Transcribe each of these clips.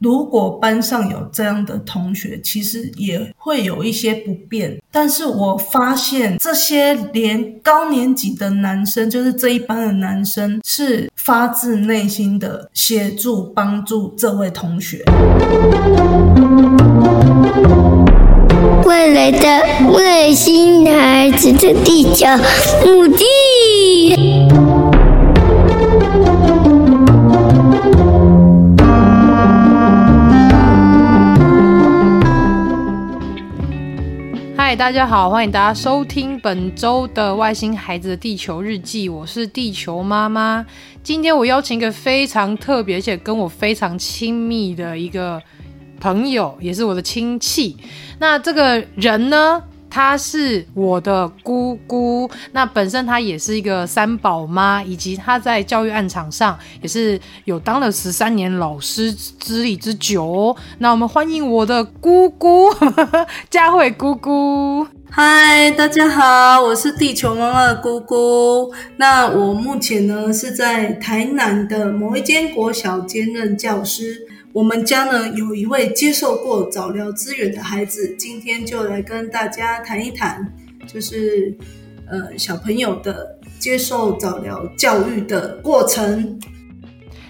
如果班上有这样的同学，其实也会有一些不便。但是我发现这些连高年级的男生，就是这一班的男生，是发自内心的协助帮助这位同学。未来的外星孩子的地球母亲。大家好，欢迎大家收听本周的《外星孩子的地球日记》，我是地球妈妈。今天我邀请一个非常特别，且跟我非常亲密的一个朋友，也是我的亲戚。那这个人呢？她是我的姑姑，那本身她也是一个三宝妈，以及她在教育案场上也是有当了十三年老师资历之久。那我们欢迎我的姑姑 佳慧姑姑。嗨，大家好，我是地球妈妈的姑姑。那我目前呢是在台南的某一间国小兼任教师。我们家呢有一位接受过早疗资源的孩子，今天就来跟大家谈一谈，就是呃小朋友的接受早疗教育的过程。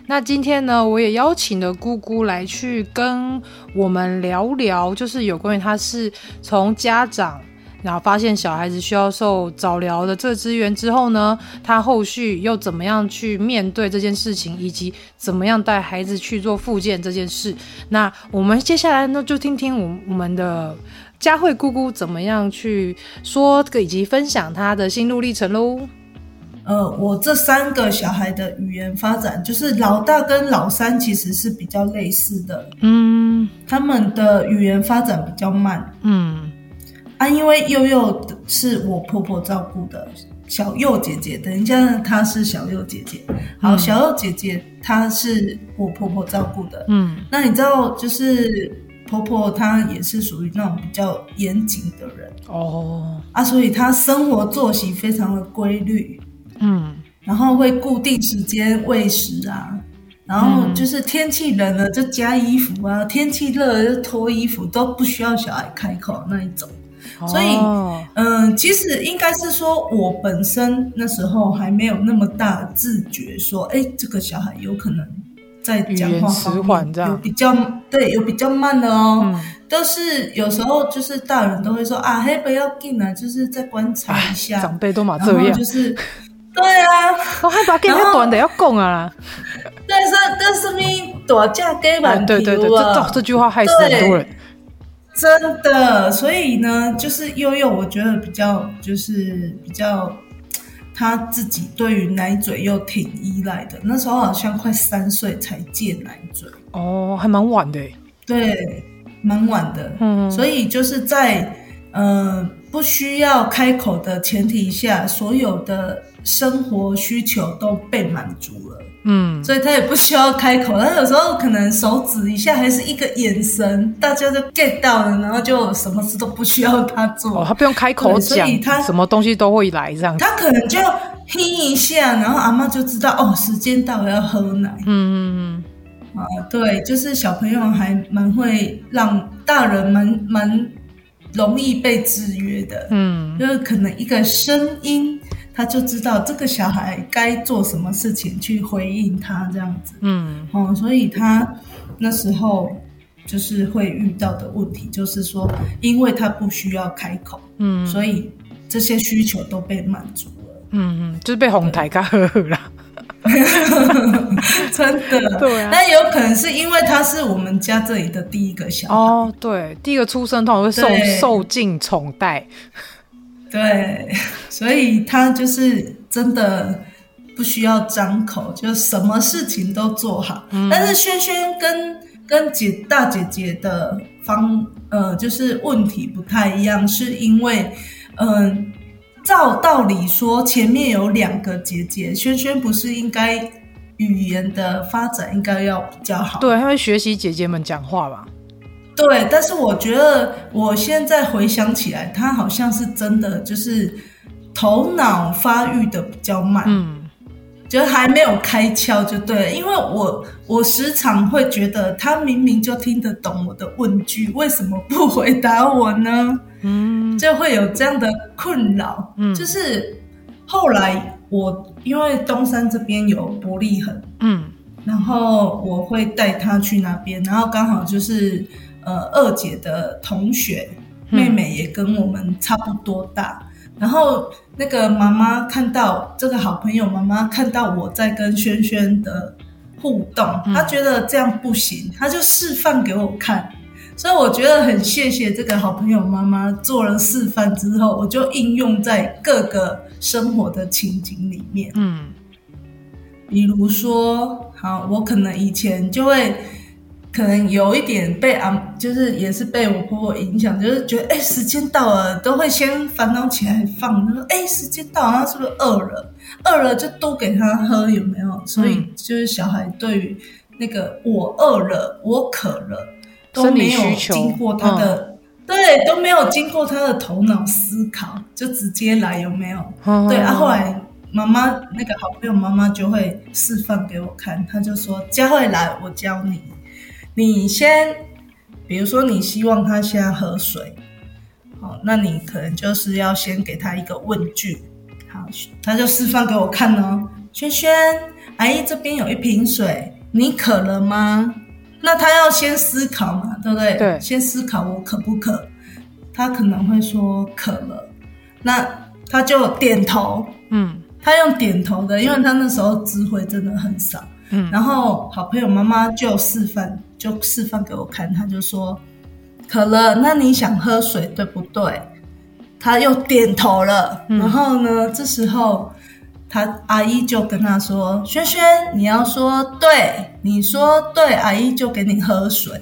那今天呢，我也邀请了姑姑来去跟我们聊聊，就是有关于他是从家长。然后发现小孩子需要受早疗的这个资源之后呢，他后续又怎么样去面对这件事情，以及怎么样带孩子去做复健这件事？那我们接下来呢，就听听我我们的佳慧姑姑怎么样去说，以及分享她的心路历程喽。呃，我这三个小孩的语言发展，就是老大跟老三其实是比较类似的，嗯，他们的语言发展比较慢，嗯。啊，因为幼幼是我婆婆照顾的小幼姐姐，等一下她是小幼姐姐。好，小幼姐姐她是我婆婆照顾的。嗯，那你知道，就是婆婆她也是属于那种比较严谨的人哦。啊，所以她生活作息非常的规律。嗯，然后会固定时间喂食啊，然后就是天气冷了就加衣服啊，天气热了就脱衣服，都不需要小孩开口那一种。所以，嗯、呃，其实应该是说，我本身那时候还没有那么大自觉，说，哎，这个小孩有可能在讲话方面有比较对，有比较慢的哦。嗯、都是有时候就是大人都会说啊，嘿，不要进啊，就是再观察一下。长辈都嘛这样，就是对啊，我害怕跟他短的要讲啊。对，是，但是咪大家给满对对对，这这句话害死很多人。真的，所以呢，就是悠悠，我觉得比较就是比较他自己对于奶嘴又挺依赖的。那时候好像快三岁才戒奶嘴哦，还蛮晚的。对，蛮晚的。嗯，所以就是在呃不需要开口的前提下，所有的生活需求都被满足了。嗯，所以他也不需要开口，他有时候可能手指一下，还是一个眼神，大家就 get 到了，然后就什么事都不需要他做。哦，他不用开口讲，所以他什么东西都会来这样。他可能就听一下，然后阿嬷就知道哦，时间到了要喝奶。嗯嗯嗯。啊，对，就是小朋友还蛮会让大人蛮蛮容易被制约的。嗯，就是可能一个声音。他就知道这个小孩该做什么事情去回应他这样子，嗯，哦，所以他那时候就是会遇到的问题，就是说，因为他不需要开口，嗯，所以这些需求都被满足了，嗯嗯，就是被哄抬咖呵呵了，真的，对啊，那有可能是因为他是我们家这里的第一个小孩，哦，对，第一个出生通常会受受尽宠爱。对，所以他就是真的不需要张口，就什么事情都做好。嗯、但是轩轩跟跟姐大姐姐的方呃，就是问题不太一样，是因为嗯、呃，照道理说前面有两个姐姐，轩轩不是应该语言的发展应该要比较好？对，他会学习姐姐们讲话吧。对，但是我觉得我现在回想起来，他好像是真的就是头脑发育的比较慢。嗯，就还没有开窍就对了，因为我我时常会觉得他明明就听得懂我的问句，为什么不回答我呢？嗯，就会有这样的困扰。嗯，就是后来我因为东山这边有伯利恒，嗯，然后我会带他去那边，然后刚好就是呃二姐的同学妹妹也跟我们差不多大。然后那个妈妈看到这个好朋友，妈妈看到我在跟轩轩的互动，她觉得这样不行，她就示范给我看。所以我觉得很谢谢这个好朋友妈妈做了示范之后，我就应用在各个生活的情景里面。嗯，比如说，好，我可能以前就会。可能有一点被啊，就是也是被我婆婆影响，就是觉得哎、欸，时间到了，都会先烦恼起来放。他说哎、欸，时间到了，他是不是饿了？饿了就多给他喝，有没有？所以就是小孩对于那个我饿了，我渴了，都没有经过他的，对，都没有经过他的头脑思考，就直接来，有没有？对啊，后来妈妈那个好朋友妈妈就会示范给我看，她就说佳慧来，我教你。你先，比如说你希望他先喝水，好，那你可能就是要先给他一个问句，好，他就示范给我看哦。轩轩，阿姨这边有一瓶水，你渴了吗？那他要先思考嘛，对不对？对，先思考我渴不渴？他可能会说渴了，那他就点头，嗯，他用点头的，因为他那时候智慧真的很少，嗯，然后好朋友妈妈就示范。就示范给我看，他就说渴了，那你想喝水对不对？他又点头了，嗯、然后呢，这时候他阿姨就跟他说：“轩轩，你要说对，你说对，阿姨就给你喝水。”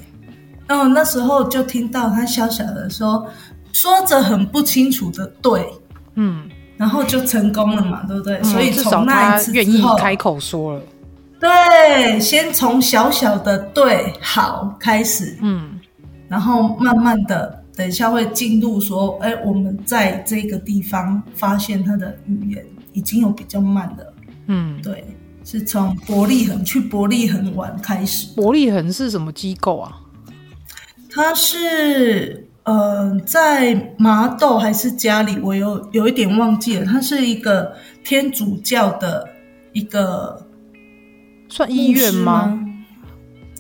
然后那时候就听到他小小的说，说着很不清楚的对，嗯，然后就成功了嘛，对不对？嗯、所以从那一次之后，愿意开口说了。对，先从小小的对好开始，嗯，然后慢慢的，等一下会进入说，哎，我们在这个地方发现他的语言已经有比较慢了，嗯，对，是从伯利恒去伯利恒玩开始。伯利恒是什么机构啊？他是呃，在麻豆还是家里？我有有一点忘记了。他是一个天主教的一个。算医院吗？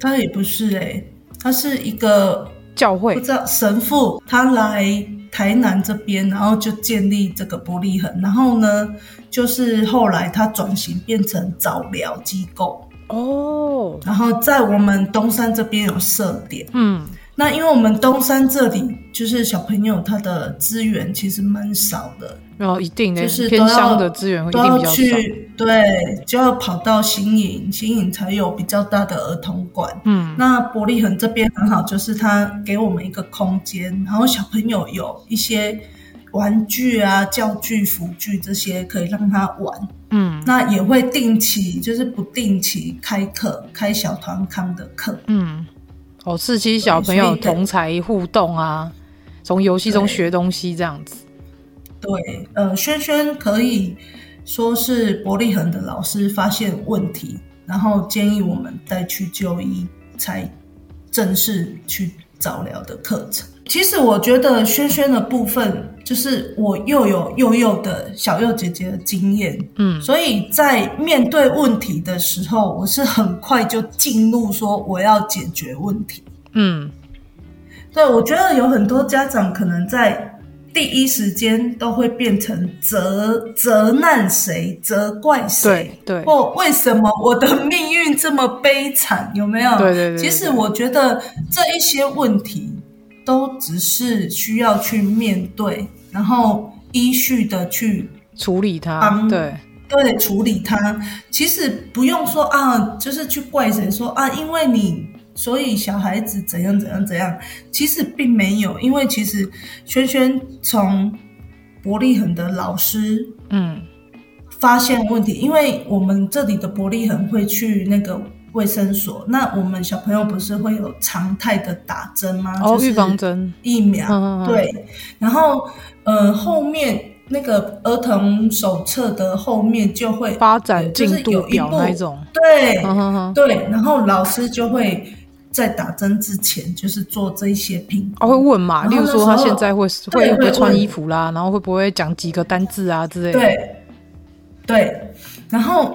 他也不是哎、欸，他是一个教会，不知道神父。他来台南这边，然后就建立这个伯利恒。然后呢，就是后来他转型变成早疗机构哦。然后在我们东山这边有设点，嗯。那因为我们东山这里就是小朋友他的资源其实蛮少的，然哦，一定的，就是偏乡的资源一定比较少，去对，就要跑到新营，新营才有比较大的儿童馆。嗯，那伯利恒这边很好，就是他给我们一个空间，然后小朋友有一些玩具啊、教具、辅具这些可以让他玩。嗯，那也会定期，就是不定期开课，开小团康的课。嗯。哦，刺激小朋友同才互动啊，从游戏中学东西这样子。对，呃，轩轩可以说是伯利恒的老师发现问题，然后建议我们带去就医，才正式去早疗的课程。其实我觉得轩轩的部分，就是我又有幼幼的小幼姐姐的经验，嗯，所以在面对问题的时候，我是很快就进入说我要解决问题，嗯，对，我觉得有很多家长可能在第一时间都会变成责责难谁，责怪谁，对对，或为什么我的命运这么悲惨，有没有？对对对，对，其实我觉得这一些问题。都只是需要去面对，然后依序的去处理它。对对，处理它。其实不用说啊，就是去怪谁说啊，因为你所以小孩子怎样怎样怎样。其实并没有，因为其实轩轩从伯利恒的老师嗯发现问题，因为我们这里的伯利恒会去那个。卫生所，那我们小朋友不是会有常态的打针吗？哦，预防针、疫苗，对。然后，呃，后面那个儿童手册的后面就会发展进度表那种，对，对，然后老师就会在打针之前就是做这些评估，哦，会问嘛，例如说他现在会会不会穿衣服啦，然后会不会讲几个单字啊之类的，对，对，然后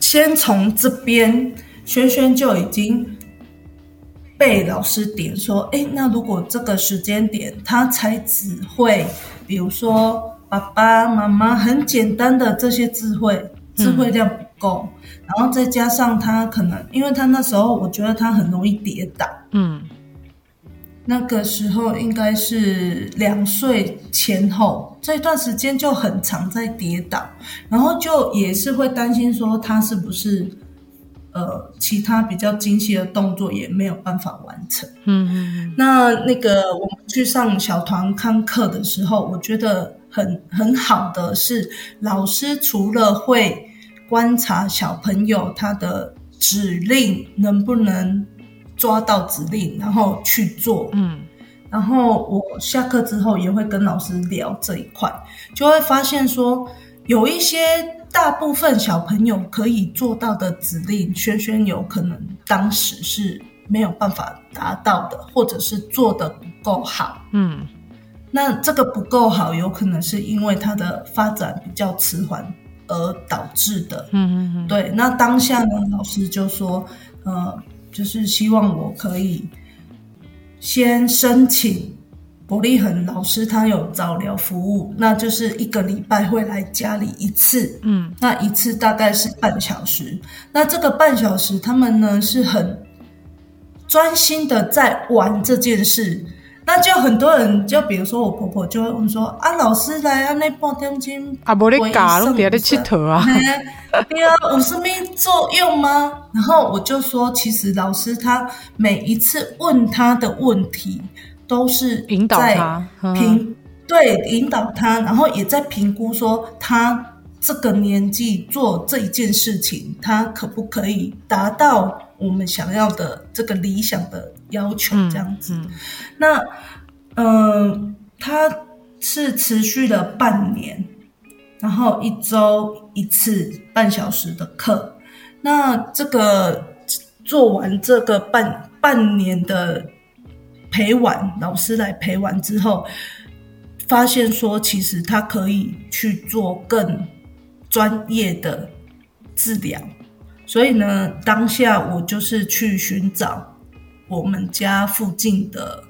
先从这边，轩轩就已经被老师点说，哎，那如果这个时间点他才只会，比如说。爸爸妈妈很简单的这些智慧，智慧量不够，嗯、然后再加上他可能，因为他那时候我觉得他很容易跌倒，嗯，那个时候应该是两岁前后这段时间就很常在跌倒，然后就也是会担心说他是不是呃其他比较精细的动作也没有办法完成，嗯嗯，那那个我们去上小团康课的时候，我觉得。很很好的是，老师除了会观察小朋友他的指令能不能抓到指令，然后去做，嗯，然后我下课之后也会跟老师聊这一块，就会发现说有一些大部分小朋友可以做到的指令，轩轩有可能当时是没有办法达到的，或者是做的不够好，嗯。那这个不够好，有可能是因为他的发展比较迟缓而导致的。嗯嗯嗯。对，那当下呢，老师就说，呃，就是希望我可以先申请伯利恒老师，他有早疗服务，那就是一个礼拜会来家里一次。嗯，那一次大概是半小时。那这个半小时，他们呢是很专心的在玩这件事。那就很多人，就比如说我婆婆就会问说：“啊，老师来啊，那半点钟啊，无你教，拢在咧佚佗啊，对啊，有什么作用吗？”然后我就说，其实老师他每一次问他的问题，都是引导他评，对，引导他，然后也在评估说他这个年纪做这一件事情，他可不可以达到我们想要的这个理想的。要求这样子，嗯嗯、那，嗯、呃，他是持续了半年，然后一周一次半小时的课。那这个做完这个半半年的陪玩，老师来陪玩之后，发现说其实他可以去做更专业的治疗，所以呢，当下我就是去寻找。我们家附近的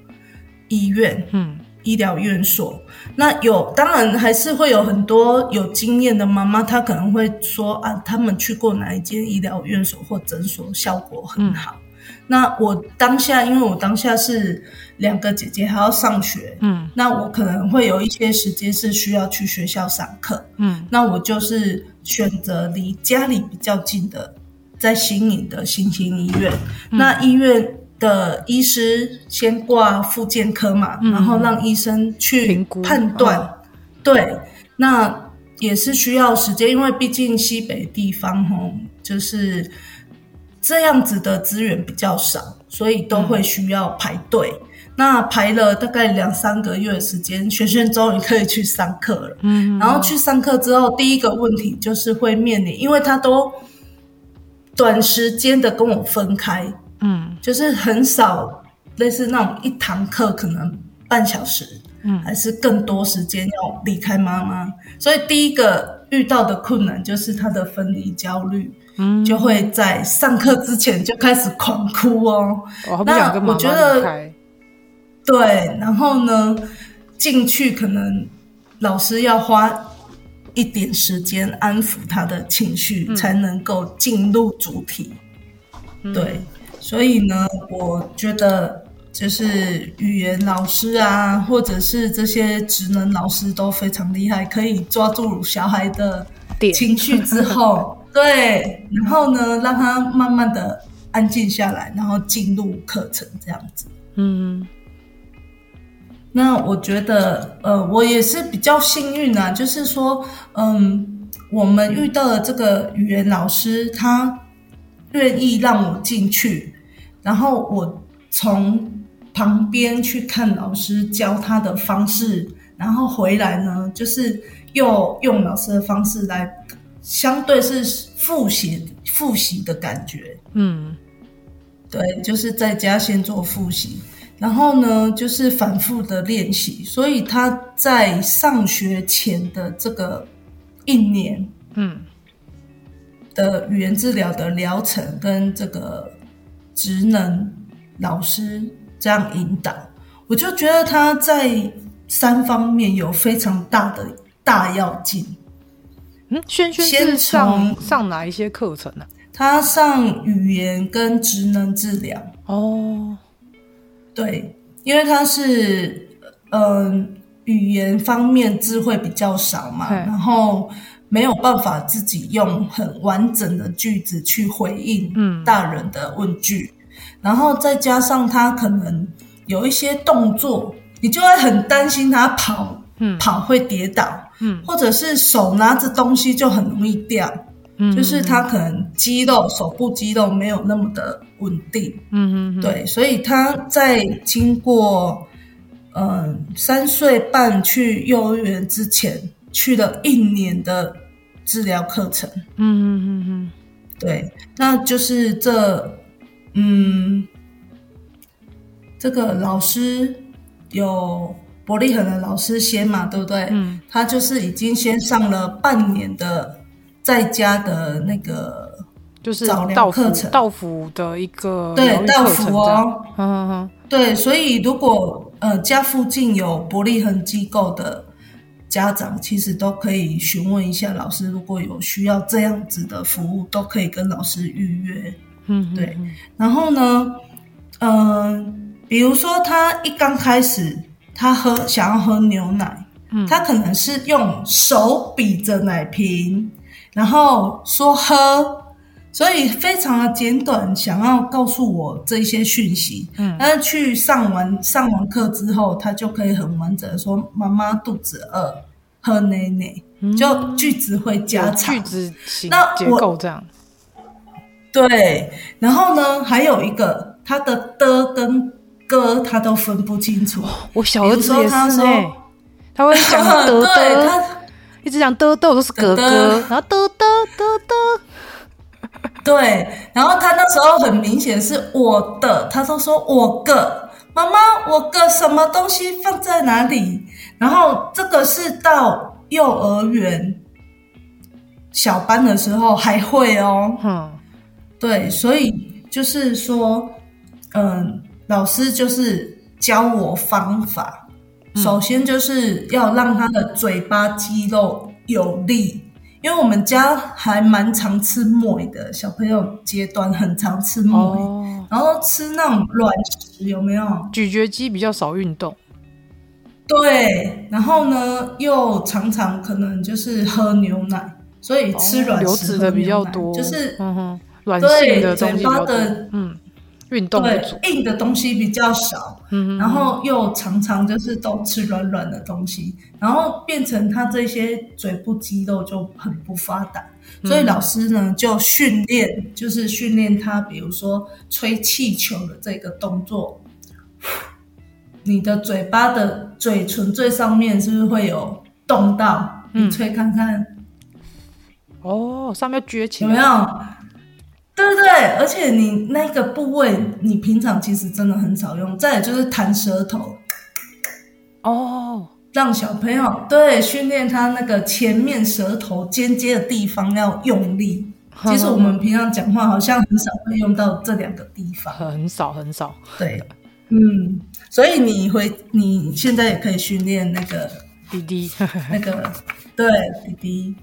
医院，嗯，医疗院所，那有当然还是会有很多有经验的妈妈，她可能会说啊，他们去过哪一间医疗院所或诊所，效果很好。嗯、那我当下，因为我当下是两个姐姐还要上学，嗯，那我可能会有一些时间是需要去学校上课，嗯，那我就是选择离家里比较近的，在新营的新兴医院，嗯、那医院。的医师先挂复健科嘛，嗯、然后让医生去判断。哦、对，那也是需要时间，因为毕竟西北地方吼，就是这样子的资源比较少，所以都会需要排队。嗯、那排了大概两三个月的时间，轩轩终于可以去上课了。嗯，然后去上课之后，第一个问题就是会面临，因为他都短时间的跟我分开。嗯，就是很少类似那种一堂课可能半小时，嗯，还是更多时间要离开妈妈，所以第一个遇到的困难就是他的分离焦虑，嗯，就会在上课之前就开始狂哭哦。哦，那我觉得，对，然后呢，进去可能老师要花一点时间安抚他的情绪，嗯，才能够进入主题，嗯，对。所以呢，我觉得就是语言老师啊，或者是这些职能老师都非常厉害，可以抓住小孩的情绪之后，对，然后呢，让他慢慢的安静下来，然后进入课程这样子。嗯，那我觉得，呃，我也是比较幸运啊，就是说，嗯，我们遇到的这个语言老师，他。愿意让我进去，然后我从旁边去看老师教他的方式，然后回来呢，就是又用老师的方式来，相对是复习复习的感觉。嗯，对，就是在家先做复习，然后呢，就是反复的练习。所以他在上学前的这个一年，嗯，的语言治疗的疗程跟这个职能老师这样引导，我就觉得他在三方面有非常大的大要进。嗯，轩轩先上上哪一些课程呢？他上语言跟职能治疗。哦，对，因为他是嗯、呃、语言方面智慧比较少嘛，然后没有办法自己用很完整的句子去回应大人的问句，嗯、然后再加上他可能有一些动作，你就会很担心他跑，嗯，跑会跌倒。嗯，或者是手拿着东西就很容易掉，嗯，就是他可能肌肉手部肌肉没有那么的稳定，嗯嗯，对，所以他在经过嗯三岁半去幼儿园之前，去了一年的治疗课程，嗯嗯嗯嗯，对，那就是这嗯这个老师有。伯利恒的老师先嘛，对不对？嗯，他就是已经先上了半年的在家的那个就是早疗课程，道府的一个对道府哦，嗯嗯嗯，对，所以如果呃家附近有伯利恒机构的家长，其实都可以询问一下老师，如果有需要这样子的服务，都可以跟老师预约。嗯，对。然后呢，嗯、呃，比如说他一刚开始。他喝想要喝牛奶，嗯，他可能是用手比着奶瓶，然后说喝，所以非常的简短，想要告诉我这些讯息，嗯，但是去上完上完课之后，他就可以很完整的说妈妈肚子饿，喝奶奶，嗯，就句子会加长，句子形结构这样，对，然后呢，还有一个他的的跟。歌他都分不清楚，我小儿子也是呢，他会讲 得得，他一直讲得得都是哥哥，然后得得得得，对，然后他那时候很明显是我的，他都说我个妈妈，我个什么东西放在哪里？然后这个是到幼儿园小班的时候还会哦，嗯，对，所以就是说，嗯。老师就是教我方法，嗯、首先就是要让他的嘴巴肌肉有力，因为我们家还蛮常吃麦的，小朋友阶段很常吃麦，哦、然后吃那种软食有没有？咀嚼肌比较少运动，对，然后呢又常常可能就是喝牛奶，所以吃软食的比较多，就是嗯哼，软性的嘴巴的嗯。运动对硬的东西比较少，嗯，然后又常常就是都吃软软的东西，然后变成他这些嘴部肌肉就很不发达，嗯、所以老师呢就训练，就是训练他，比如说吹气球的这个动作，你的嘴巴的嘴唇最上面是不是会有动到？嗯、你吹看看，哦，上面撅起来。有没有？对对对，而且你那个部位，你平常其实真的很少用。再来就是弹舌头，哦，让小朋友对训练他那个前面舌头尖尖的地方要用力。其实我们平常讲话好像很少会用到这两个地方，很少很少。对，嗯，所以你会你现在也可以训练那个滴滴，那个对滴滴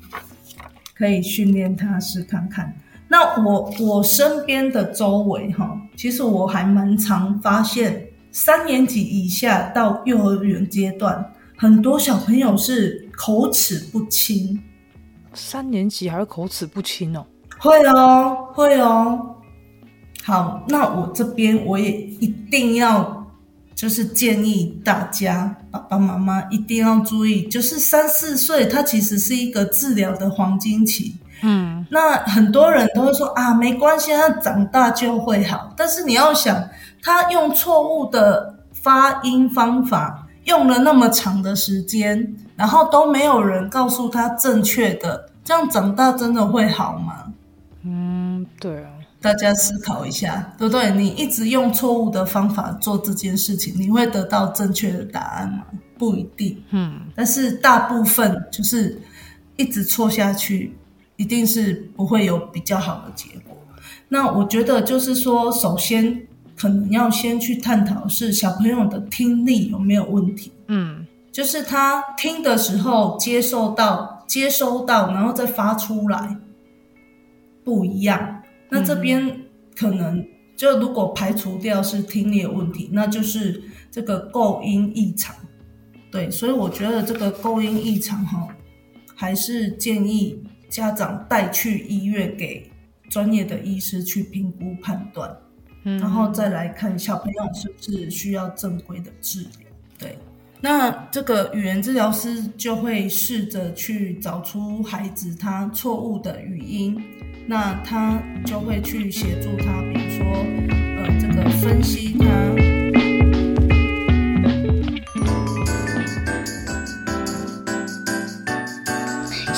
可以训练他试看看。那我我身边的周围哈，其实我还蛮常发现，三年级以下到幼儿园阶段，很多小朋友是口齿不清。三年级还会口齿不清哦？会哦，会哦。好，那我这边我也一定要，就是建议大家爸爸妈妈一定要注意，就是三四岁，它其实是一个治疗的黄金期。嗯，那很多人都会说啊，没关系，他长大就会好。但是你要想，他用错误的发音方法，用了那么长的时间，然后都没有人告诉他正确的，这样长大真的会好吗？嗯，对啊。大家思考一下，对不对？你一直用错误的方法做这件事情，你会得到正确的答案吗？不一定。嗯，但是大部分就是一直错下去，一定是不会有比较好的结果。那我觉得就是说，首先可能要先去探讨是小朋友的听力有没有问题。嗯，就是他听的时候接受到、接收到，然后再发出来不一样。那这边可能就如果排除掉是听力的问题，那就是这个构音异常。对，所以我觉得这个构音异常哈，还是建议家长带去医院给专业的医师去评估判断，嗯，然后再来看小朋友是不是需要正规的治疗。对，那这个语言治疗师就会试着去找出孩子他错误的语音。那他就会去协助他，比如说，呃，这个分析他。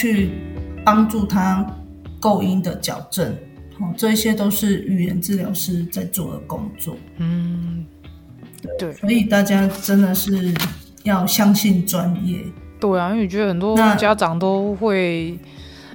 去帮助他构音的矫正，好，这些都是语言治疗师在做的工作。嗯，对，所以大家真的是要相信专业。对啊，因为我觉得很多家长都会。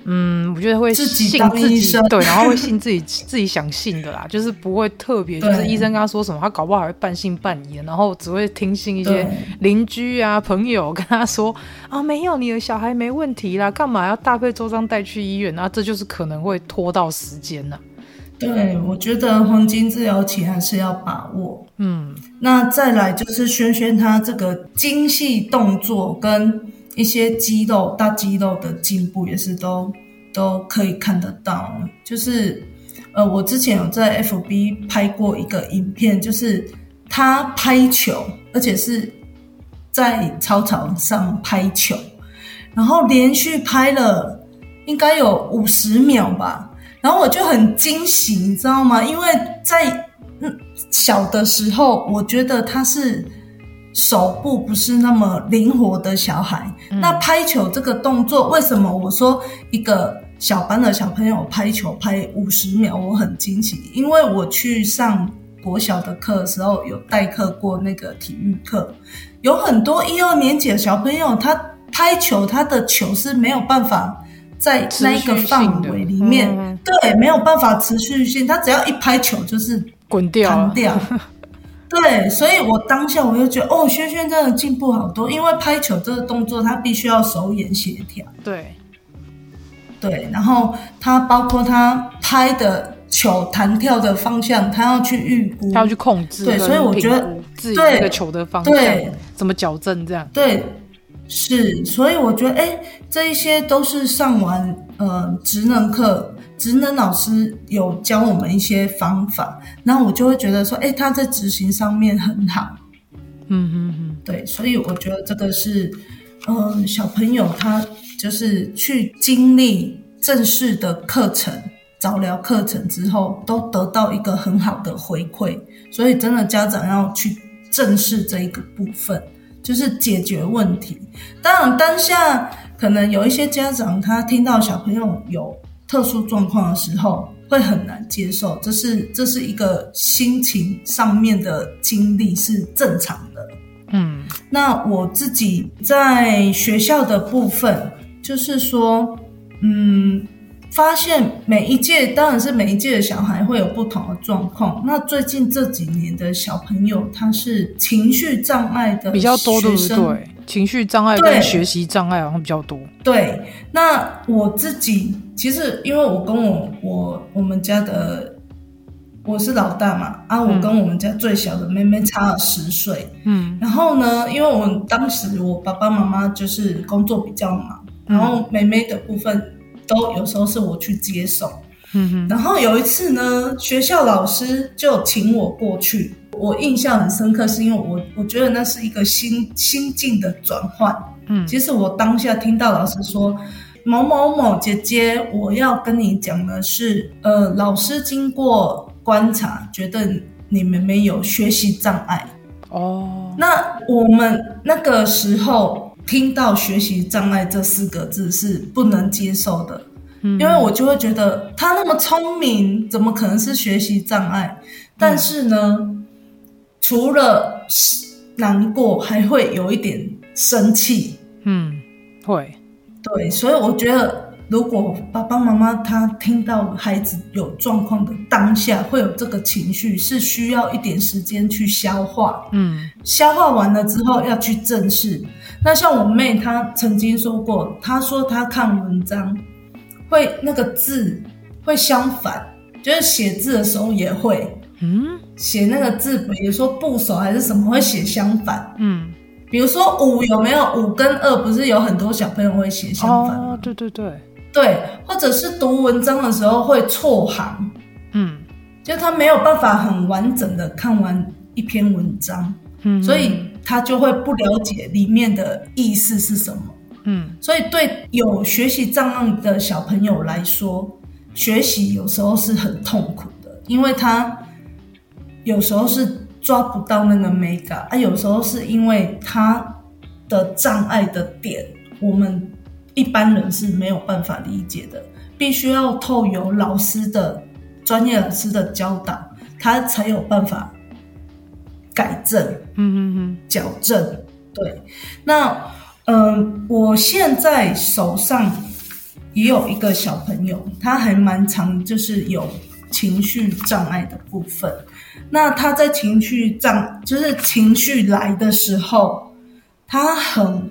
嗯，我觉得会信自己，对，然后会信自己 自己想信的啦，就是不会特别，就是医生跟他说什么，他搞不好还会半信半疑，然后只会听信一些邻居啊、朋友跟他说啊，没有，你的小孩没问题啦，干嘛要大费周章带去医院？啊这就是可能会拖到时间呢。对，我觉得黄金治疗期还是要把握。嗯，那再来就是轩轩他这个精细动作跟。一些肌肉、大肌肉的进步也是都都可以看得到。就是，呃，我之前有在 FB 拍过一个影片，就是他拍球，而且是在操场上拍球，然后连续拍了应该有五十秒吧。然后我就很惊喜，你知道吗？因为在嗯小的时候，我觉得他是。手部不是那么灵活的小孩，嗯、那拍球这个动作，为什么我说一个小班的小朋友拍球拍五十秒，我很惊喜？因为我去上国小的课的时候，有代课过那个体育课，有很多一二年级的小朋友，他拍球，他的球是没有办法在那一个范围里面，嗯、对，没有办法持续性，他只要一拍球就是滚掉。对，所以我当下我就觉得，哦，轩轩真的进步好多，因为拍球这个动作，他必须要手眼协调。对，对，然后他包括他拍的球弹跳的方向，他要去预估，他要去控制。对，所以我觉得自己这个球的方向，对，怎么矫正这样？对，是，所以我觉得，哎，这一些都是上完呃职能课。职能老师有教我们一些方法，然后我就会觉得说，哎，他在执行上面很好，嗯嗯嗯，对，所以我觉得这个是，嗯、呃，小朋友他就是去经历正式的课程、早疗课程之后，都得到一个很好的回馈，所以真的家长要去正视这一个部分，就是解决问题。当然，当下可能有一些家长他听到小朋友有。特殊状况的时候会很难接受，这是这是一个心情上面的经历是正常的。嗯，那我自己在学校的部分，就是说，嗯。发现每一届当然是每一届的小孩会有不同的状况。那最近这几年的小朋友，他是情绪障碍的比较多，对不对？情绪障碍跟学习障碍好像比较多。对，那我自己其实因为我跟我我我们家的我是老大嘛，啊，我跟我们家最小的妹妹差了十岁。嗯，然后呢，因为我当时我爸爸妈妈就是工作比较忙，然后妹妹的部分。都有时候是我去接送，嗯哼，然后有一次呢，学校老师就请我过去，我印象很深刻，是因为我我觉得那是一个心心境的转换，嗯，其实我当下听到老师说某某某姐姐，我要跟你讲的是，呃，老师经过观察，觉得你们没有学习障碍，哦，那我们那个时候。听到学习障碍这四个字是不能接受的，嗯，因为我就会觉得他那么聪明，怎么可能是学习障碍？但是呢，嗯，除了难过，还会有一点生气。嗯，会，对，所以我觉得，如果爸爸妈妈他听到孩子有状况的当下，会有这个情绪，是需要一点时间去消化。嗯，消化完了之后要去正视。那像我妹，她曾经说过，她说她看文章会那个字会相反，就是写字的时候也会，嗯，写那个字，比如说部首还是什么会写相反，嗯，比如说五有没有五跟二，不是有很多小朋友会写相反？哦，对对对，对，或者是读文章的时候会错行，嗯，就他没有办法很完整的看完一篇文章，嗯，所以。他就会不了解里面的意思是什么，嗯，所以对有学习障碍的小朋友来说，学习有时候是很痛苦的，因为他有时候是抓不到那个美感，啊，有时候是因为他的障碍的点，我们一般人是没有办法理解的，必须要透由老师的专业老师的教导，他才有办法。改正，嗯嗯嗯，矫正，对。那，嗯、我现在手上也有一个小朋友，他还蛮常，就是有情绪障碍的部分。那他在情绪障，就是情绪来的时候，他很，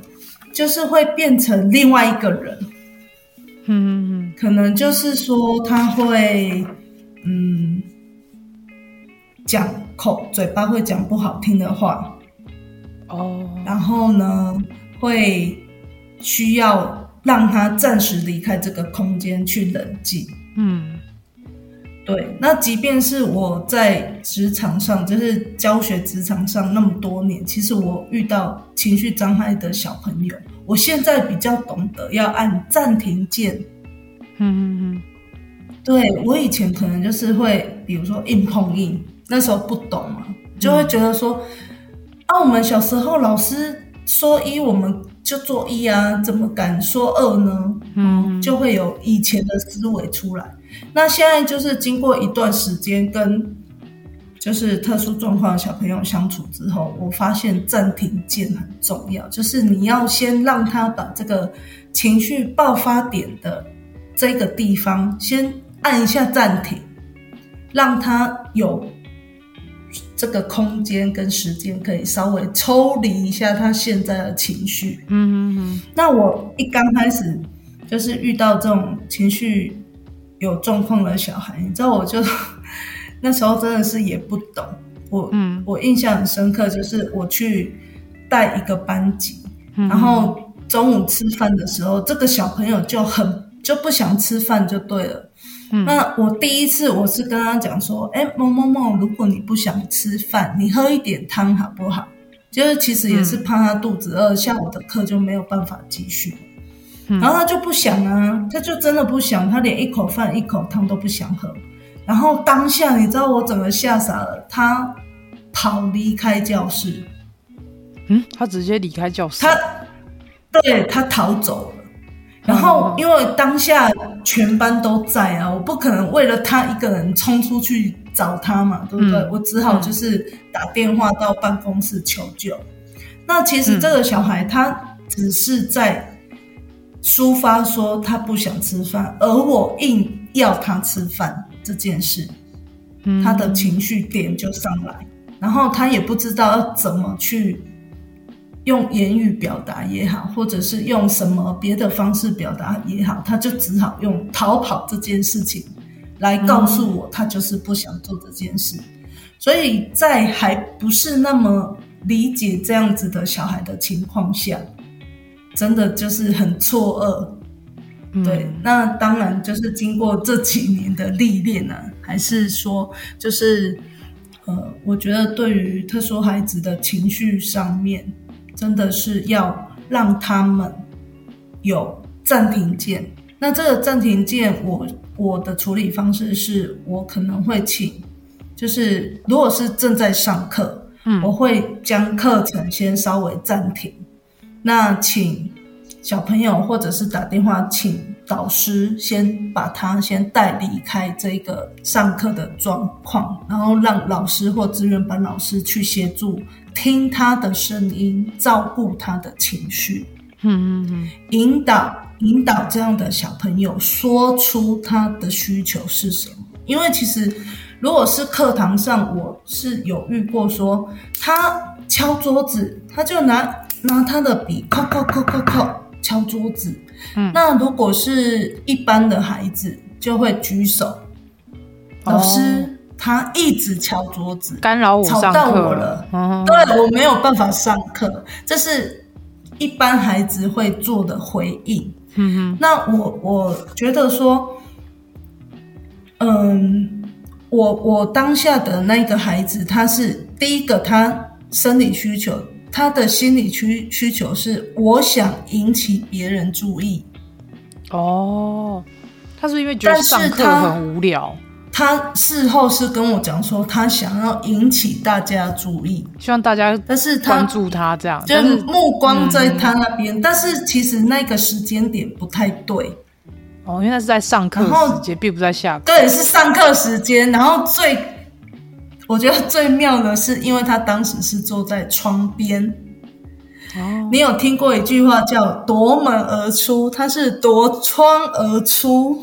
就是会变成另外一个人。嗯可能就是说他会，嗯。讲口嘴巴会讲不好听的话，哦，然后呢，会需要让他暂时离开这个空间去冷静。嗯，对。那即便是我在职场上，就是教学职场上那么多年，其实我遇到情绪障碍的小朋友，我现在比较懂得要按暂停键。嗯嗯嗯，对，我以前可能就是会，比如说硬碰硬。那时候不懂嘛，就会觉得说，嗯、啊，我们小时候老师说一，我们就做一啊，怎么敢说二呢？嗯，就会有以前的思维出来。那现在就是经过一段时间跟就是特殊状况的小朋友相处之后，我发现暂停键很重要，就是你要先让他把这个情绪爆发点的这个地方先按一下暂停，让他有。这个空间跟时间可以稍微抽离一下他现在的情绪。嗯嗯嗯。那我一刚开始就是遇到这种情绪有状况的小孩，你知道，我就 那时候真的是也不懂。我嗯，我印象很深刻，就是我去带一个班级，然后中午吃饭的时候，这个小朋友就很就不想吃饭，就对了。嗯、那我第一次我是跟他讲说，哎、欸，某某某，如果你不想吃饭，你喝一点汤好不好？就是其实也是怕他肚子饿，下午的课就没有办法继续。嗯、然后他就不想啊，他就真的不想，他连一口饭一口汤都不想喝。然后当下你知道我整个吓傻了，他跑离开教室。嗯，他直接离开教室。他对他逃走了。然后，因为当下全班都在啊，我不可能为了他一个人冲出去找他嘛，对不对？嗯、我只好就是打电话到办公室求救。嗯、那其实这个小孩他只是在抒发说他不想吃饭，而我硬要他吃饭这件事，他的情绪点就上来，然后他也不知道要怎么去用言语表达也好，或者是用什么别的方式表达也好，他就只好用逃跑这件事情来告诉我，他就是不想做这件事。所以在还不是那么理解这样子的小孩的情况下。真的就是很错愕，嗯、对，那当然就是经过这几年的历练呢、啊，还是说就是，呃，我觉得对于特殊孩子的情绪上面，真的是要让他们有暂停键。那这个暂停键，我我的处理方式是我可能会请，就是如果是正在上课，嗯，我会将课程先稍微暂停。那请小朋友，或者是打电话请导师，先把他先带离开这个上课的状况，然后让老师或资源班老师去协助听他的声音，照顾他的情绪，嗯嗯嗯，引导引导这样的小朋友说出他的需求是什么。因为其实如果是课堂上，我是有遇过说他敲桌子，他就拿。拿他的笔，敲敲敲敲敲敲桌子。那如果是一般的孩子，就会举手。老师他一直敲桌子，干扰我，吵到我了。嗯、对，我没有办法上课，这是一般孩子会做的回应。嗯，那我我觉得说，嗯，我我当下的那个孩子，他是第一个，他生理需求。他的心理需需求是，我想引起别人注意。哦，他是因为觉得上课很无聊。他，事后是跟我讲说，他想要引起大家注意，希望大家，但是他关注他这样，就是目光在他那边。但是其实那个时间点不太对。哦，因为他是在上课时间，并不在下课。对，是上课时间，然后最。我觉得最妙的是，因为他当时是坐在窗边。哦，你有听过一句话叫“夺门而出”，他是夺窗而出，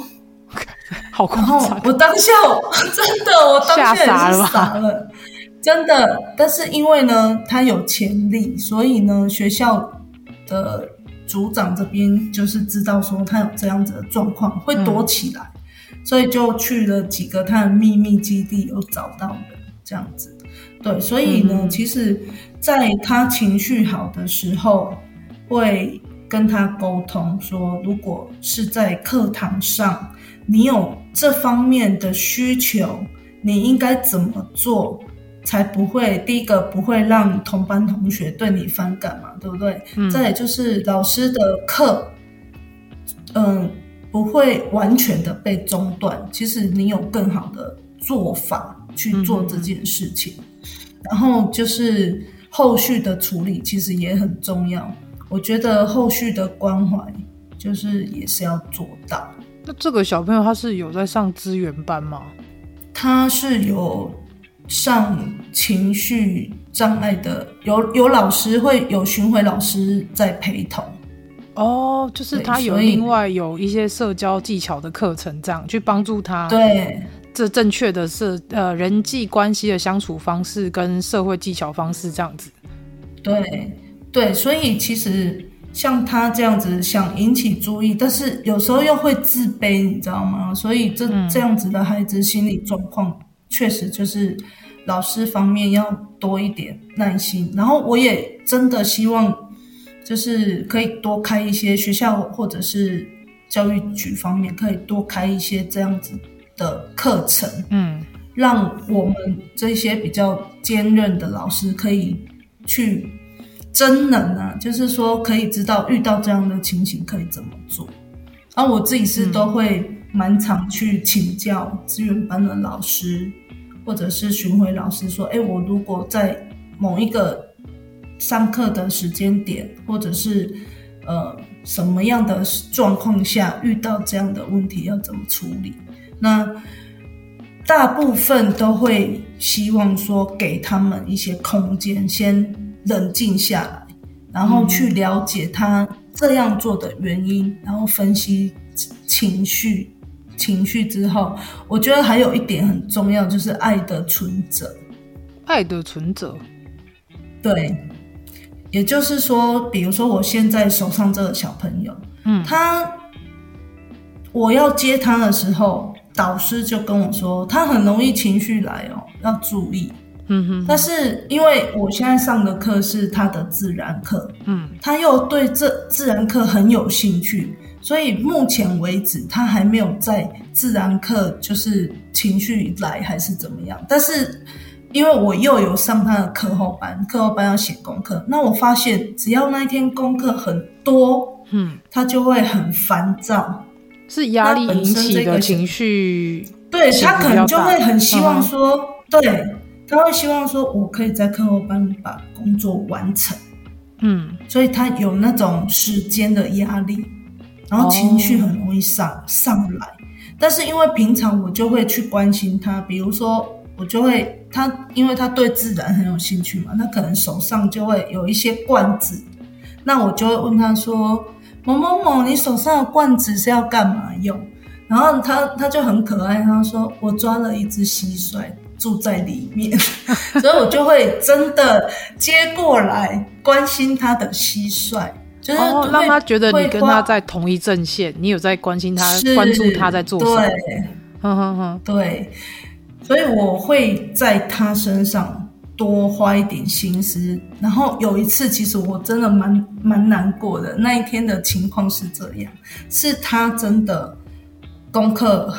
好夸张！然后我当下真的，我当下也是傻了，真的。但是因为呢，他有潜力，所以呢，学校的组长这边就是知道说他有这样子的状况，会躲起来，嗯，所以就去了几个他的秘密基地，有找到的。这样子，对，所以呢，嗯、其实在他情绪好的时候，会跟他沟通说，如果是在课堂上，你有这方面的需求，你应该怎么做，才不会第一个不会让同班同学对你反感嘛，对不对？嗯、再来就是老师的课，嗯，不会完全的被中断，其实你有更好的做法。去做这件事情，嗯、然后就是后续的处理，其实也很重要。我觉得后续的关怀，就是也是要做到。那这个小朋友他是有在上资源班吗？他是有上情绪障碍的，有有老师会有巡回老师在陪同。哦，就是他有另外有一些社交技巧的课程，这样去帮助他。对。这正确的是呃人际关系的相处方式跟社会技巧方式这样子，对对，所以其实像他这样子想引起注意，但是有时候又会自卑，你知道吗？所以这这样子的孩子心理状况确实就是老师方面要多一点耐心，然后我也真的希望就是可以多开一些学校或者是教育局方面可以多开一些这样子。的课程，嗯，让我们这些比较坚韧的老师可以去真能啊，就是说可以知道遇到这样的情形可以怎么做。而我自己是都会蛮常去请教资源班的老师，或者是巡回老师说，哎，我如果在某一个上课的时间点，或者是呃什么样的状况下遇到这样的问题，要怎么处理？那大部分都会希望说，给他们一些空间，先冷静下来，然后去了解他这样做的原因，然后分析情绪，情绪之后，我觉得还有一点很重要，就是爱的存折。爱的存折，对，也就是说，比如说我现在手上这个小朋友，嗯，他，我要接他的时候，导师就跟我说，他很容易情绪来哦，要注意。嗯哼，但是因为我现在上的课是他的自然课，嗯，他又对这自然课很有兴趣，所以目前为止他还没有在自然课就是情绪来还是怎么样。但是因为我又有上他的课后班，课后班要写功课，那我发现只要那一天功课很多，嗯，他就会很烦躁，是压力引起的情绪，对，他可能就会很希望说，嗯、对。他会希望说，我可以在课后班把工作完成，嗯，所以他有那种时间的压力，然后情绪很容易上、哦、上来。但是因为平常我就会去关心他，比如说我就会他，因为他对自然很有兴趣嘛，他可能手上就会有一些罐子，那我就会问他说：“某某某，你手上的罐子是要干嘛用？”然后他他就很可爱，他说：“我抓了一只蟋蟀。”住在里面，所以我就会真的接过来关心他的蟋蟀，就是让他觉得你跟他在同一阵线，你有在关心他，关注他在做什么。对，哼哼哼，对，所以我会在他身上多花一点心思。然后有一次，其实我真的蛮蛮难过的。那一天的情况是这样，是他真的功课。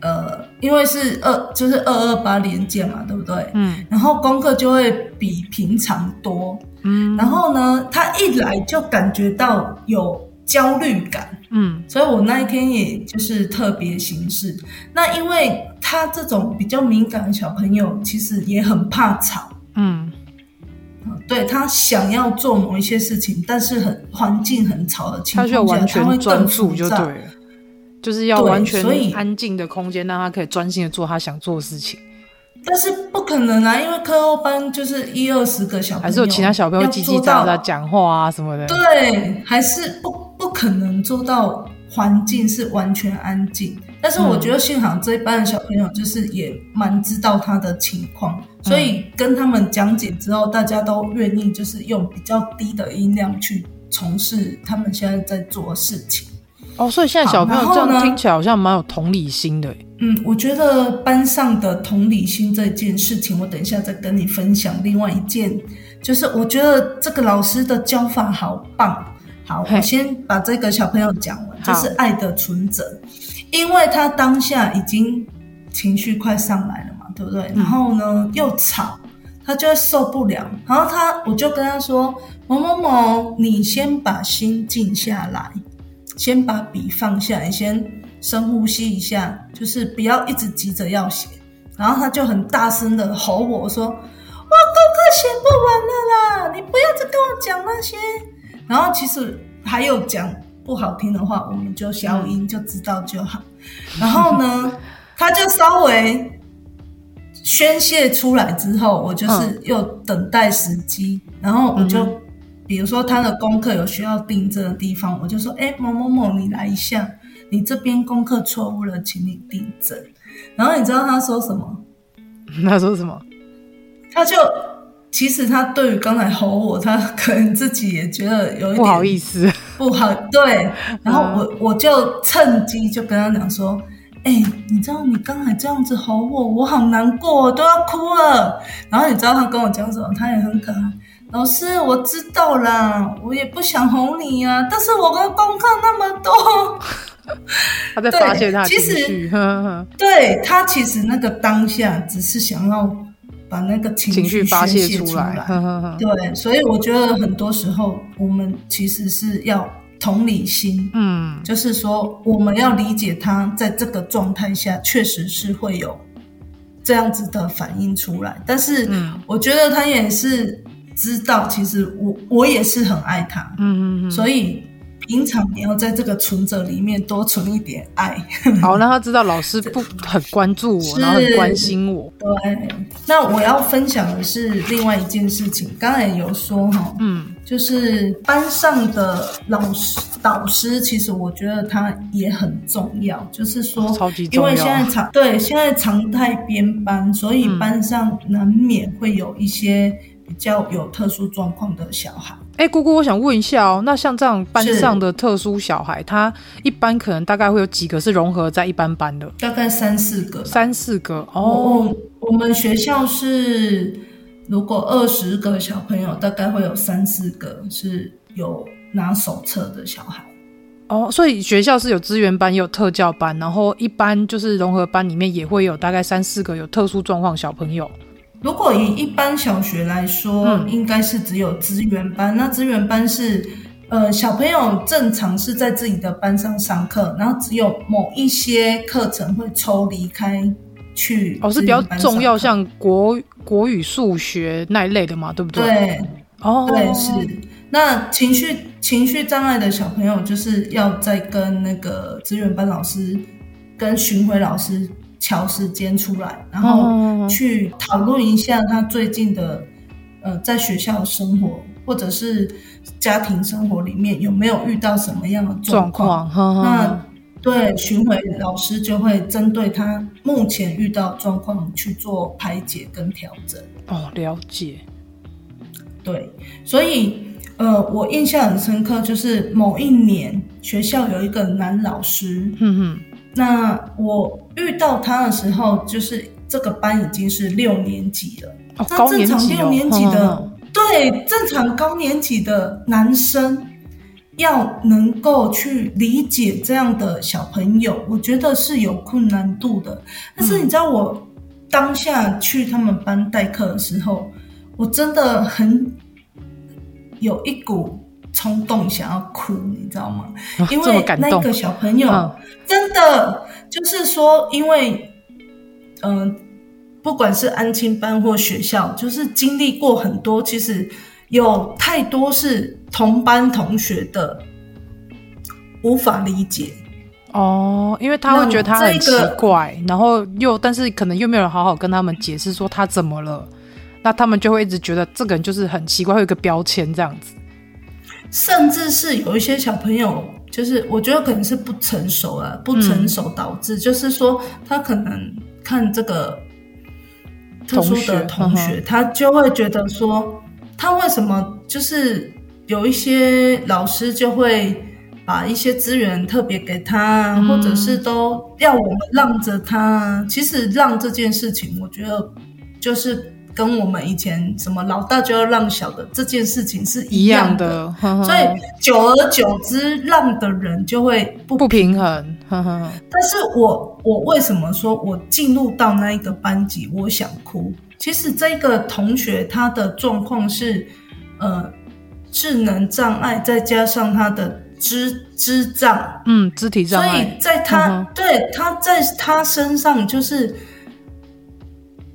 呃，因为是二，就是二二八连假嘛，对不对？嗯。然后功课就会比平常多，嗯。然后呢，他一来就感觉到有焦虑感，嗯。所以我那一天也就是特别行事。那因为他这种比较敏感的小朋友，其实也很怕吵，嗯。对，他想要做某一些事情，但是很环境很吵的情况下，他就完全专注就对了。就是要完全安静的空间，让他可以专心的做他想做的事情。但是不可能啊，因为课后班就是一二十个小朋友，还是有其他小朋友叽叽喳喳讲话啊什么的。对，还是不不可能做到环境是完全安静。但是我觉得幸好这一班的小朋友就是也蛮知道他的情况，嗯，所以跟他们讲解之后，大家都愿意就是用比较低的音量去从事他们现在在做的事情。哦，所以现在小朋友这样听起来好像蛮有同理心的。嗯，我觉得班上的同理心这件事情，我等一下再跟你分享。另外一件就是，我觉得这个老师的教法好棒。好，我先把这个小朋友讲完，就是爱的存折，因为他当下已经情绪快上来了嘛，对不对？嗯、然后呢，又吵，他就会受不了。然后他，我就跟他说：“某某某，你先把心静下来。”先把笔放下，你先深呼吸一下，就是不要一直急着要写。然后他就很大声的吼我说：“我功课写不完了啦，你不要再跟我讲那些。”然后其实还有讲不好听的话，我们就消音就知道就好。然后呢，他就稍微宣泄出来之后，我就是又等待时机，然后我就。比如说他的功课有需要订正的地方，我就说：“哎，某某某，你来一下，你这边功课错误了，请你订正。”然后你知道他说什么？他说什么？他就其实他对于刚才吼我，他可能自己也觉得有一点不好意思，不好对。然后我我就趁机就跟他讲说：“哎，你知道你刚才这样子吼我，我好难过，我都要哭了。”然后你知道他跟我讲什么？他也很可爱。老师，我知道啦，我也不想哄你啊，但是我的功课那么多，他在发泄他的情绪。其实对他其实那个当下只是想要把那个情绪发泄出来。呵呵呵。对，所以我觉得很多时候我们其实是要同理心，嗯，就是说我们要理解他在这个状态下确实是会有这样子的反应出来，但是我觉得他也是。知道，其实我我也是很爱他，嗯嗯嗯，所以平常你要在这个存折里面多存一点爱，好让他知道老师不很关注我，然后很关心我。对，那我要分享的是另外一件事情，刚才有说哈，嗯，就是班上的老师导师，其实我觉得他也很重要，就是说，超级重要，因为现在常对现在常态编班，所以班上难免会有一些比较有特殊状况的小孩。哎，姑姑，我想问一下哦，那像这样班上的特殊小孩，他一般可能大概会有几个是融合在一般班的？大概三四个。三四个哦。我，我们学校是，如果二十个小朋友，大概会有三四个是有拿手册的小孩。哦，所以学校是有资源班，也有特教班，然后一般就是融合班里面也会有大概三四个有特殊状况小朋友。如果以一般小学来说，嗯、应该是只有资源班。那资源班是，呃，小朋友正常是在自己的班上上课，然后只有某一些课程会抽离开去。哦，是比较重要，像国国语、数学那一类的嘛，对不对？对，哦，对，是。那情绪情绪障碍的小朋友，就是要再跟那个资源班老师跟巡回老师。调时间出来，然后去讨论一下他最近的，呃，在学校生活或者是家庭生活里面有没有遇到什么样的状况？那对巡回老师就会针对他目前遇到状况去做排解跟调整。哦，了解。对，所以呃，我印象很深刻，就是某一年学校有一个男老师，嗯哼。那我遇到他的时候，就是这个班已经是六年级了。哦，高年级哦。那正常六年级的，哦，对，正常高年级的男生要能够去理解这样的小朋友，我觉得是有困难度的。但是你知道，我当下去他们班代课的时候，我真的很有一股。冲动想要哭，你知道吗？因为那个小朋友真的就是说，因为嗯、呃，不管是安亲班或学校，就是经历过很多，其实有太多是同班同学的无法理解哦，因为他会觉得他很奇怪，然后又但是可能又没有人好好跟他们解释说他怎么了，那他们就会一直觉得这个人就是很奇怪，会有一个标签这样子。甚至是有一些小朋友，就是我觉得可能是不成熟啊，不成熟导致，嗯、就是说他可能看这个特殊的同学，他就会觉得说，他为什么就是有一些老师就会把一些资源特别给他，嗯、或者是都要我们让着他。其实让这件事情，我觉得就是。跟我们以前什么老大就要让小的这件事情是一样的，样的呵呵，所以久而久之，让的人就会不不平衡。但是我我为什么说我进入到那一个班级，我想哭？其实这个同学他的状况是，呃，智能障碍再加上他的肢肢障，嗯，肢体障碍，所以在他对他在他身上就是。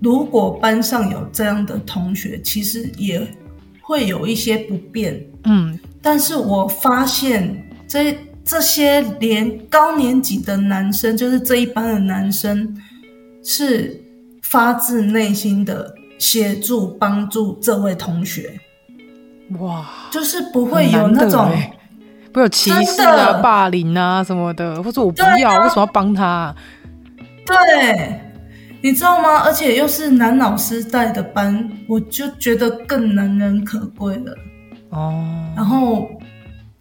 如果班上有这样的同学，其实也会有一些不便。嗯，但是我发现这这些连高年级的男生，就是这一班的男生，是发自内心的协助帮助这位同学。哇，就是不会有那种不会有歧视啊、霸凌啊什么的，或者我不要，为什么要帮他？对。你知道吗？而且又是男老师带的班，我就觉得更难能可贵了。哦，然后，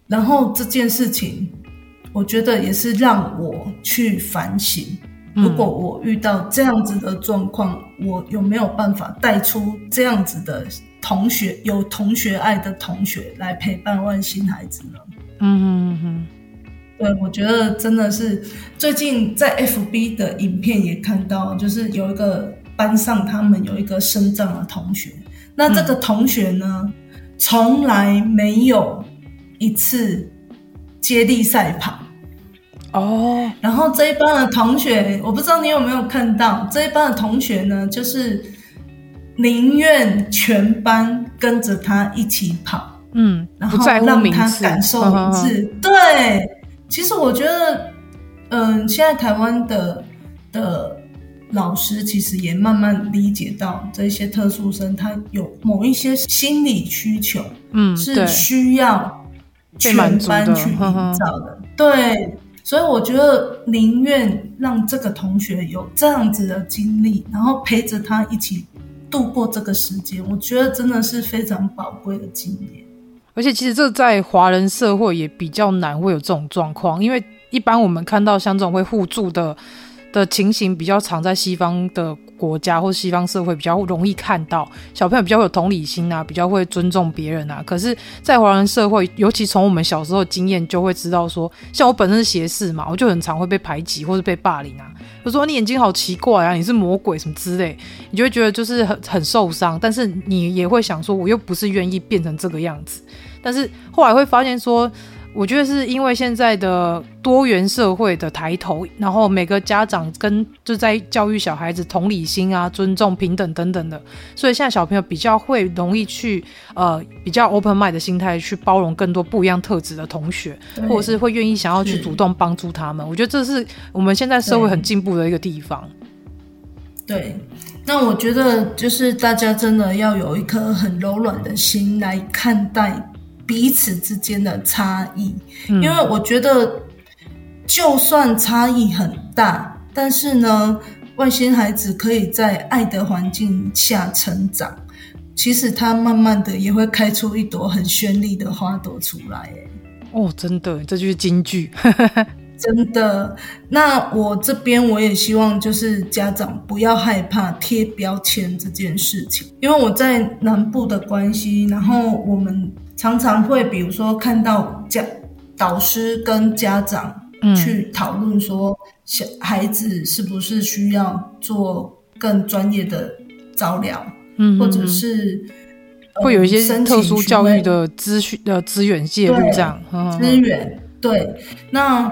然后这件事情，我觉得也是让我去反省。如果我遇到这样子的状况，嗯，我有没有办法带出这样子的同学，有同学爱的同学来陪伴万兴孩子呢？嗯哼哼。对，我觉得真的是最近在 FB 的影片也看到，就是有一个班上他们有一个身障的同学，那这个同学呢，从来没有一次接力赛跑哦。然后这一班的同学，我不知道你有没有看到，这一班的同学呢，就是宁愿全班跟着他一起跑。嗯，然后让他感受名字。对，其实我觉得，嗯，现在台湾的的老师其实也慢慢理解到，这些特殊生他有某一些心理需求，嗯，是需要全班去营造的。对，所以我觉得宁愿让这个同学有这样子的经历，然后陪着他一起度过这个时间，我觉得真的是非常宝贵的经验。而且其实这在华人社会也比较难会有这种状况，因为一般我们看到像这种会互助的的情形，比较常在西方的国家或西方社会比较容易看到，小朋友比较有同理心啊，比较会尊重别人啊。可是，在华人社会，尤其从我们小时候经验就会知道说，像我本身是斜视嘛，我就很常会被排挤或是被霸凌啊。我说你眼睛好奇怪啊，你是魔鬼什么之类，你就会觉得就是很很受伤。但是你也会想说，我又不是愿意变成这个样子。但是后来会发现说，我觉得是因为现在的多元社会的抬头，然后每个家长跟就在教育小孩子同理心啊、尊重、平等等等的，所以现在小朋友比较会容易去呃比较 open mind 的心态去包容更多不一样特质的同学，或者是会愿意想要去主动帮助他们。我觉得这是我们现在社会很进步的一个地方。对，那我觉得就是大家真的要有一颗很柔软的心来看待。彼此之间的差异，因为我觉得，就算差异很大，但是呢，外星孩子可以在爱的环境下成长，其实他慢慢的也会开出一朵很绚丽的花朵出来。哦，真的，这就是金句，真的。那我这边我也希望，就是家长不要害怕贴标签这件事情，因为我在南部的关系，然后我们。常常会，比如说看到家导师跟家长去讨论说，小孩子是不是需要做更专业的早疗，嗯，或者是会有一些特殊教育的资讯的资源介入这样，资源对。那。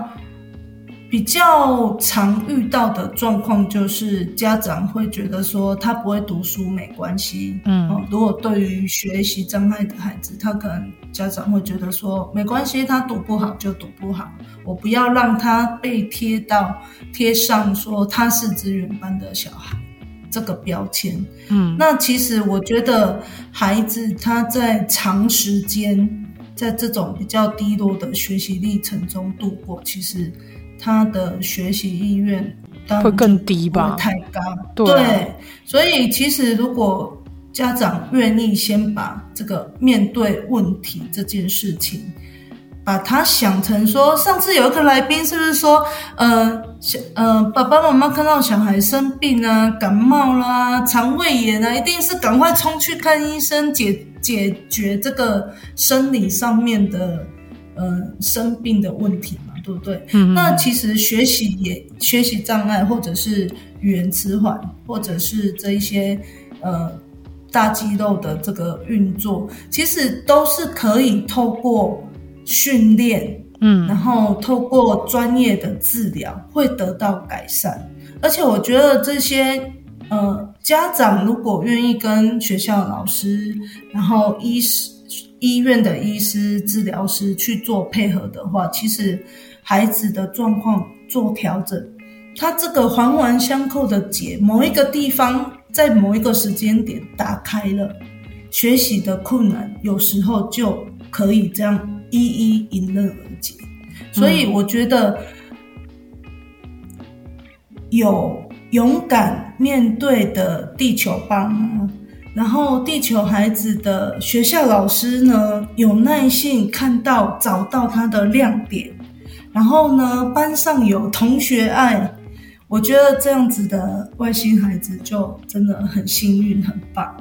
比较常遇到的状况就是家长会觉得说他不会读书没关系，嗯，如果对于学习障碍的孩子，他可能家长会觉得说没关系，他读不好就读不好，我不要让他被贴到贴上说他是资源班的小孩这个标签，嗯，那其实我觉得孩子他在长时间在这种比较低落的学习历程中度过，其实。他的学习意愿会更低吧？太高，对，对，所以其实如果家长愿意先把这个面对问题这件事情，把它想成说，上次有一个来宾是不是说，呃，小呃，爸爸妈妈看到小孩生病啊，感冒啦、啊，肠胃炎啊，一定是赶快冲去看医生解解决这个生理上面的呃生病的问题嘛。对不对？嗯，那其实学习也学习障碍，或者是语言迟缓，或者是这一些呃大肌肉的这个运作，其实都是可以透过训练，嗯，然后透过专业的治疗会得到改善。而且我觉得这些呃家长如果愿意跟学校老师，然后医师、医院的医师、治疗师去做配合的话，其实。孩子的状况做调整，他这个环环相扣的结，某一个地方在某一个时间点打开了，学习的困难有时候就可以这样一一迎刃而解。所以我觉得有勇敢面对的地球爸妈，然后地球孩子的学校老师呢，有耐性看到找到他的亮点。然后呢，班上有同学爱，我觉得这样子的外星孩子就真的很幸运，很棒。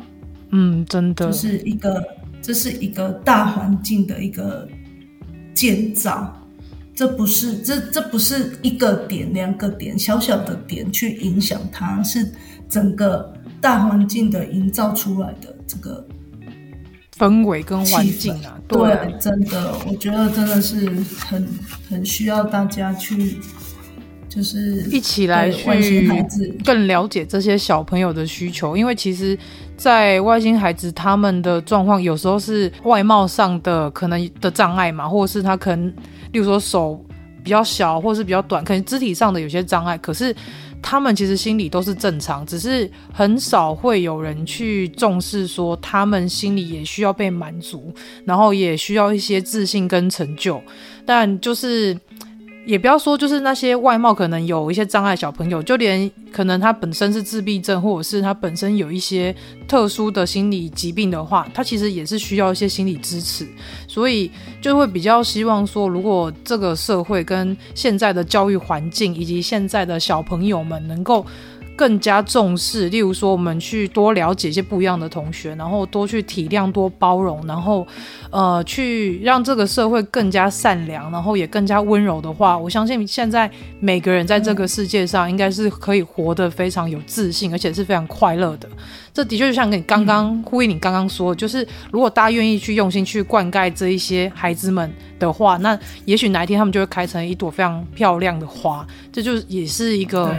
嗯，真的，就是一个，这是一个大环境的一个建造，这不是这这不是一个点两个点小小的点去影响它，是整个大环境的营造出来的这个。氛围跟环境啊，对，对，真的，我觉得真的是很很需要大家去就是一起来去更了解这些小朋友的需求，因为其实，在外星孩子他们的状况，有时候是外貌上的可能的障碍嘛，或者是他可能，例如说手比较小，或者是比较短，可能肢体上的有些障碍，可是。他们其实心里都是正常，只是很少会有人去重视，说他们心里也需要被满足，然后也需要一些自信跟成就，但就是。也不要说，就是那些外貌可能有一些障碍小朋友，就连可能他本身是自闭症，或者是他本身有一些特殊的心理疾病的话，他其实也是需要一些心理支持。所以就会比较希望说，如果这个社会跟现在的教育环境以及现在的小朋友们能够。更加重视，例如说，我们去多了解一些不一样的同学，然后多去体谅、多包容，然后，呃，去让这个社会更加善良，然后也更加温柔的话，我相信现在每个人在这个世界上应该是可以活得非常有自信，而且是非常快乐的。这的确就像你刚刚呼应你刚刚说，就是如果大家愿意去用心去灌溉这一些孩子们的话，那也许哪一天他们就会开成一朵非常漂亮的花。这就也是一个。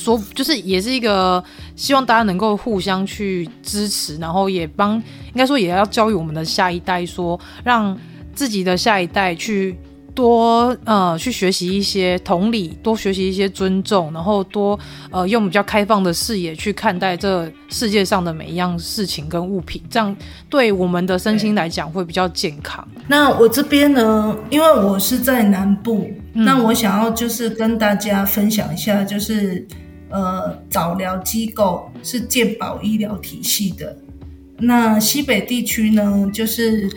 说就是也是一个希望大家能够互相去支持，然后也帮应该说也要教育我们的下一代说，说让自己的下一代去多呃去学习一些同理，多学习一些尊重，然后多呃用比较开放的视野去看待这世界上的每一样事情跟物品，这样对我们的身心来讲会比较健康。那我这边呢，因为我是在南部，嗯，那我想要就是跟大家分享一下，就是。呃，早疗机构是健保医疗体系的。那西北地区呢，就是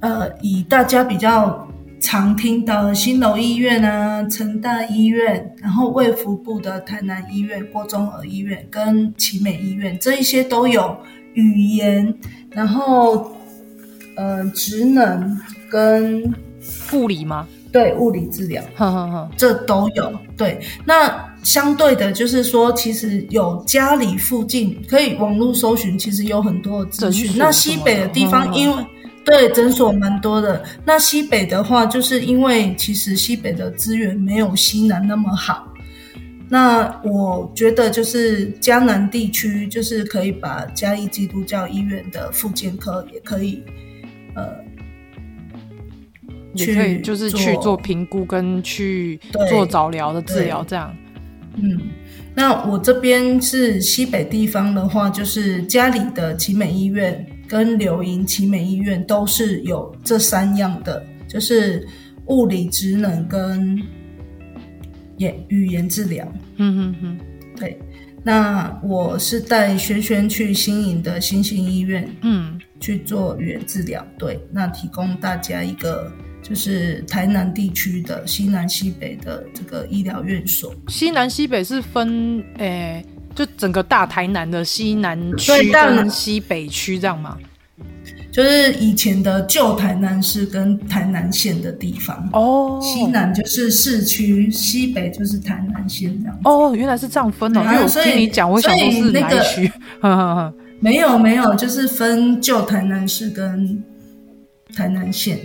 呃，以大家比较常听到的新楼医院啊、成大医院，然后卫福部的台南医院、郭宗和医院跟奇美医院，这一些都有语言，然后呃，职能跟护理吗？对，物理治疗，呵呵呵，这都有。对，那相对的，就是说，其实有家里附近可以网络搜寻，其实有很多的资讯。那西北的地方，因为对诊所蛮多的。那西北的话，就是因为其实西北的资源没有西南那么好。那我觉得，就是江南地区，就是可以把嘉义基督教医院的复健科也可以，呃。也可以，就是去做评估跟去做早疗的治疗，这样。嗯，那我这边是西北地方的话，就是家里的奇美医院跟柳营奇美医院都是有这三样的，就是物理职能跟言语言治疗。嗯嗯嗯，对。那我是带轩轩去新营的新兴医院，嗯，去做语言治疗。对，那提供大家一个。就是台南地区的西南西北的这个医疗院所，西南西北是分诶、欸，就整个大台南的西南区跟西北区这样吗？就是以前的旧台南市跟台南县的地方哦，西南就是市区，西北就是台南县这样。哦，原来是这样分的、哦，因为我听你讲，我想说是南区？没有没有，就是分旧台南市跟。台南县，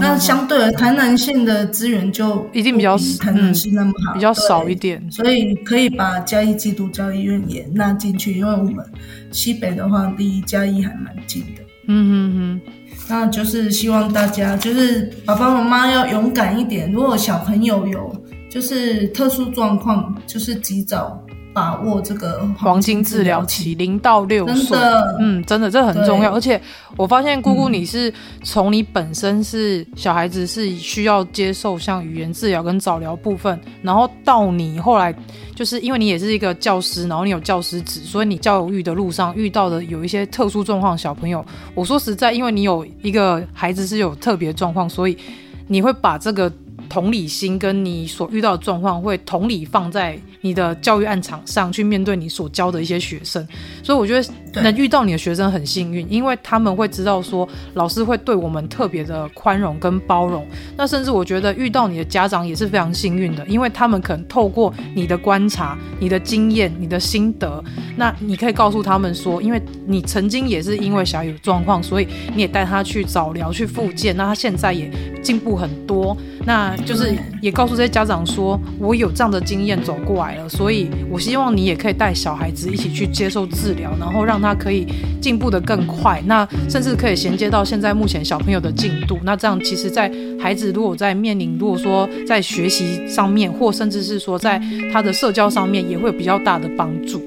那相对而台南县的资源就一定比较台南市那么好，嗯，比较少一点，所以可以把嘉义基督教医院也纳进去，因为我们西北的话离嘉义还蛮近的。嗯哼哼，那就是希望大家就是爸爸妈妈要勇敢一点，如果小朋友有就是特殊状况，就是及早。把握这个黄金治疗期，零到六岁，嗯，真的这很重要。而且我发现姑姑你是从你本身是小孩子是需要接受像语言治疗跟早疗部分，然后到你后来就是因为你也是一个教师，然后你有教师职，所以你教育的路上遇到的有一些特殊状况小朋友。我说实在，因为你有一个孩子是有特别状况，所以你会把这个。同理心跟你所遇到的状况，会同理放在你的教育案场上去面对你所教的一些学生，所以我觉得能遇到你的学生很幸运，因为他们会知道说老师会对我们特别的宽容跟包容。那甚至我觉得遇到你的家长也是非常幸运的，因为他们可能透过你的观察、你的经验、你的心得，那你可以告诉他们说，因为你曾经也是因为小孩有状况，所以你也带他去早疗去复健，那他现在也进步很多。那就是也告诉这些家长说，我有这样的经验走过来了，所以我希望你也可以带小孩子一起去接受治疗，然后让他可以进步得更快。那甚至可以衔接到现在目前小朋友的进度。那这样其实，在孩子如果在面临，如果说在学习上面，或甚至是说在他的社交上面，也会有比较大的帮助。